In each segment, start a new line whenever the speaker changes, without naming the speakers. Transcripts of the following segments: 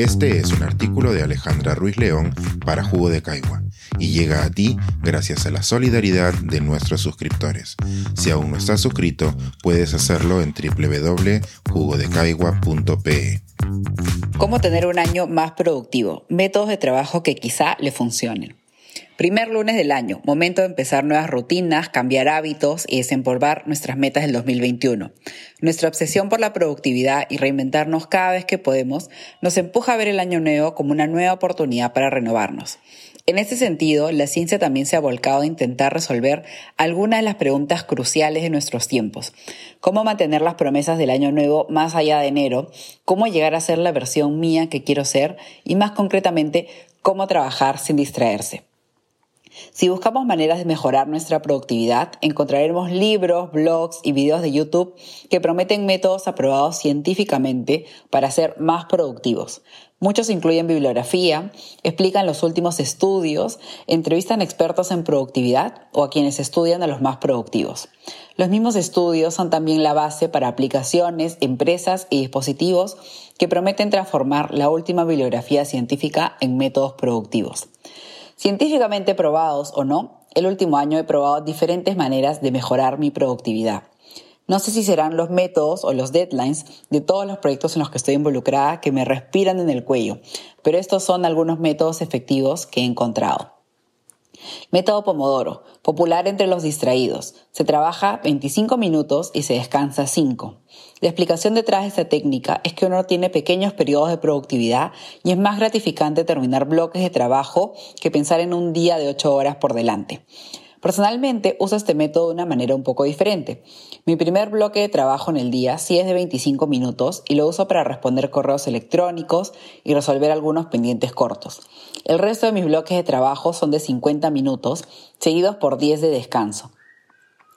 Este es un artículo de Alejandra Ruiz León para Jugo de Caigua y llega a ti gracias a la solidaridad de nuestros suscriptores. Si aún no estás suscrito, puedes hacerlo en www.jugodecaigua.pe.
¿Cómo tener un año más productivo? Métodos de trabajo que quizá le funcionen. Primer lunes del año, momento de empezar nuevas rutinas, cambiar hábitos y desempolvar nuestras metas del 2021. Nuestra obsesión por la productividad y reinventarnos cada vez que podemos nos empuja a ver el año nuevo como una nueva oportunidad para renovarnos. En ese sentido, la ciencia también se ha volcado a intentar resolver algunas de las preguntas cruciales de nuestros tiempos. ¿Cómo mantener las promesas del año nuevo más allá de enero? ¿Cómo llegar a ser la versión mía que quiero ser? Y más concretamente, ¿cómo trabajar sin distraerse? Si buscamos maneras de mejorar nuestra productividad, encontraremos libros, blogs y videos de YouTube que prometen métodos aprobados científicamente para ser más productivos. Muchos incluyen bibliografía, explican los últimos estudios, entrevistan expertos en productividad o a quienes estudian a los más productivos. Los mismos estudios son también la base para aplicaciones, empresas y dispositivos que prometen transformar la última bibliografía científica en métodos productivos. Científicamente probados o no, el último año he probado diferentes maneras de mejorar mi productividad. No sé si serán los métodos o los deadlines de todos los proyectos en los que estoy involucrada que me respiran en el cuello, pero estos son algunos métodos efectivos que he encontrado. Método Pomodoro, popular entre los distraídos. Se trabaja 25 minutos y se descansa 5. La explicación detrás de esta técnica es que uno tiene pequeños periodos de productividad y es más gratificante terminar bloques de trabajo que pensar en un día de 8 horas por delante. Personalmente uso este método de una manera un poco diferente. Mi primer bloque de trabajo en el día sí es de 25 minutos y lo uso para responder correos electrónicos y resolver algunos pendientes cortos. El resto de mis bloques de trabajo son de 50 minutos, seguidos por 10 de descanso.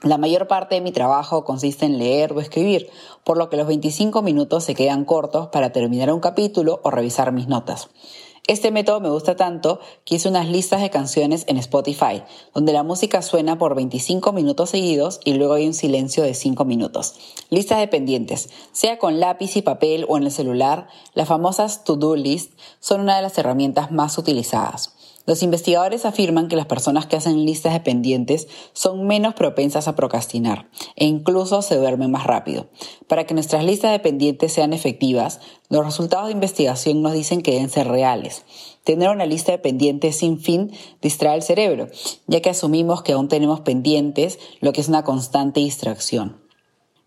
La mayor parte de mi trabajo consiste en leer o escribir, por lo que los 25 minutos se quedan cortos para terminar un capítulo o revisar mis notas. Este método me gusta tanto que hice unas listas de canciones en Spotify, donde la música suena por 25 minutos seguidos y luego hay un silencio de 5 minutos. Listas de pendientes, sea con lápiz y papel o en el celular, las famosas to-do list son una de las herramientas más utilizadas. Los investigadores afirman que las personas que hacen listas de pendientes son menos propensas a procrastinar e incluso se duermen más rápido. Para que nuestras listas de pendientes sean efectivas, los resultados de investigación nos dicen que deben ser reales. Tener una lista de pendientes sin fin distrae el cerebro, ya que asumimos que aún tenemos pendientes, lo que es una constante distracción.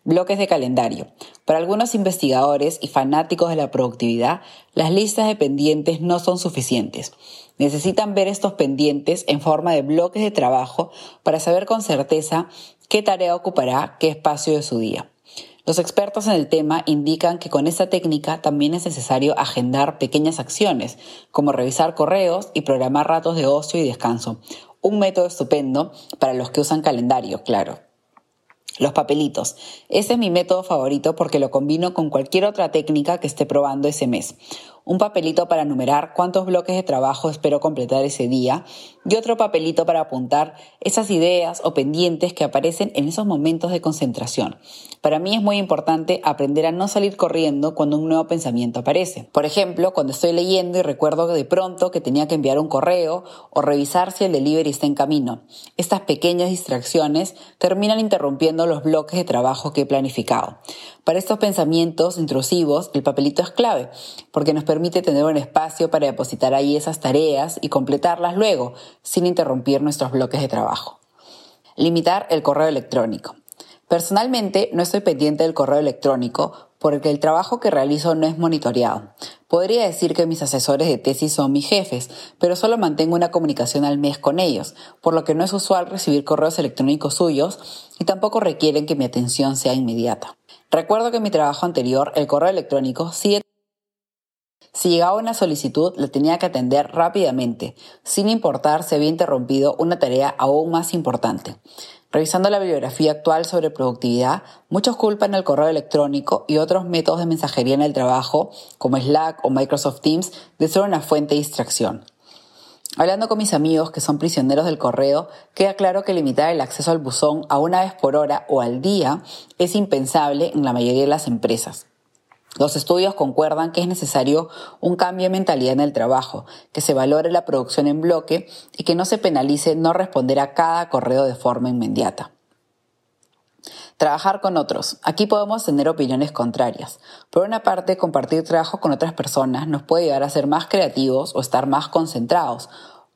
Bloques de calendario. Para algunos investigadores y fanáticos de la productividad, las listas de pendientes no son suficientes. Necesitan ver estos pendientes en forma de bloques de trabajo para saber con certeza qué tarea ocupará qué espacio de su día. Los expertos en el tema indican que con esta técnica también es necesario agendar pequeñas acciones, como revisar correos y programar ratos de ocio y descanso. Un método estupendo para los que usan calendario, claro. Los papelitos. Ese es mi método favorito porque lo combino con cualquier otra técnica que esté probando ese mes un papelito para numerar cuántos bloques de trabajo espero completar ese día y otro papelito para apuntar esas ideas o pendientes que aparecen en esos momentos de concentración. Para mí es muy importante aprender a no salir corriendo cuando un nuevo pensamiento aparece. Por ejemplo, cuando estoy leyendo y recuerdo de pronto que tenía que enviar un correo o revisar si el delivery está en camino. Estas pequeñas distracciones terminan interrumpiendo los bloques de trabajo que he planificado. Para estos pensamientos intrusivos, el papelito es clave, porque nos permite tener un espacio para depositar ahí esas tareas y completarlas luego, sin interrumpir nuestros bloques de trabajo. Limitar el correo electrónico. Personalmente no estoy pendiente del correo electrónico porque el trabajo que realizo no es monitoreado. Podría decir que mis asesores de tesis son mis jefes, pero solo mantengo una comunicación al mes con ellos, por lo que no es usual recibir correos electrónicos suyos y tampoco requieren que mi atención sea inmediata. Recuerdo que en mi trabajo anterior el correo electrónico Si llegaba una solicitud, la tenía que atender rápidamente, sin importar si había interrumpido una tarea aún más importante. Revisando la bibliografía actual sobre productividad, muchos culpan el correo electrónico y otros métodos de mensajería en el trabajo, como Slack o Microsoft Teams, de ser una fuente de distracción. Hablando con mis amigos que son prisioneros del correo, queda claro que limitar el acceso al buzón a una vez por hora o al día es impensable en la mayoría de las empresas. Los estudios concuerdan que es necesario un cambio de mentalidad en el trabajo, que se valore la producción en bloque y que no se penalice no responder a cada correo de forma inmediata. Trabajar con otros. Aquí podemos tener opiniones contrarias. Por una parte, compartir trabajo con otras personas nos puede llevar a ser más creativos o estar más concentrados,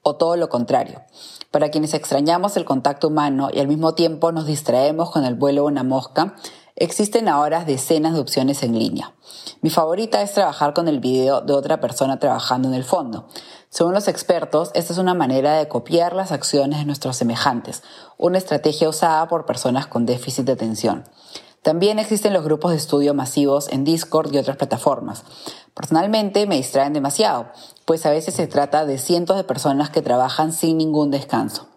o todo lo contrario. Para quienes extrañamos el contacto humano y al mismo tiempo nos distraemos con el vuelo de una mosca, existen ahora decenas de opciones en línea. Mi favorita es trabajar con el video de otra persona trabajando en el fondo. Según los expertos, esta es una manera de copiar las acciones de nuestros semejantes, una estrategia usada por personas con déficit de atención. También existen los grupos de estudio masivos en Discord y otras plataformas. Personalmente me distraen demasiado, pues a veces se trata de cientos de personas que trabajan sin ningún descanso.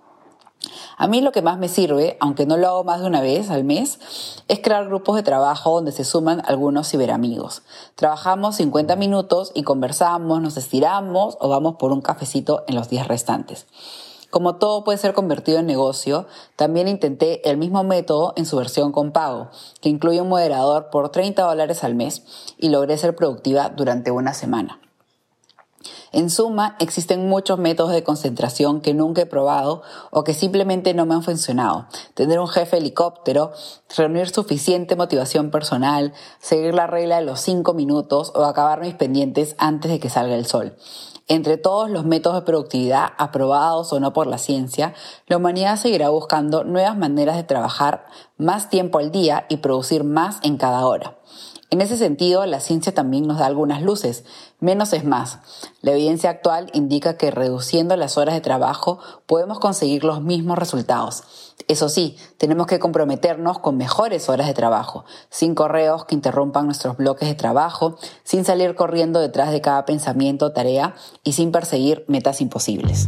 A mí lo que más me sirve, aunque no lo hago más de una vez al mes, es crear grupos de trabajo donde se suman algunos ciberamigos. Trabajamos 50 minutos y conversamos, nos estiramos o vamos por un cafecito en los días restantes. Como todo puede ser convertido en negocio, también intenté el mismo método en su versión con pago, que incluye un moderador por 30 dólares al mes y logré ser productiva durante una semana. En suma, existen muchos métodos de concentración que nunca he probado o que simplemente no me han funcionado. Tener un jefe helicóptero, reunir suficiente motivación personal, seguir la regla de los cinco minutos o acabar mis pendientes antes de que salga el sol. Entre todos los métodos de productividad aprobados o no por la ciencia, la humanidad seguirá buscando nuevas maneras de trabajar más tiempo al día y producir más en cada hora. En ese sentido, la ciencia también nos da algunas luces. Menos es más. La evidencia actual indica que reduciendo las horas de trabajo podemos conseguir los mismos resultados. Eso sí, tenemos que comprometernos con mejores horas de trabajo, sin correos que interrumpan nuestros bloques de trabajo, sin salir corriendo detrás de cada pensamiento o tarea y sin perseguir metas imposibles.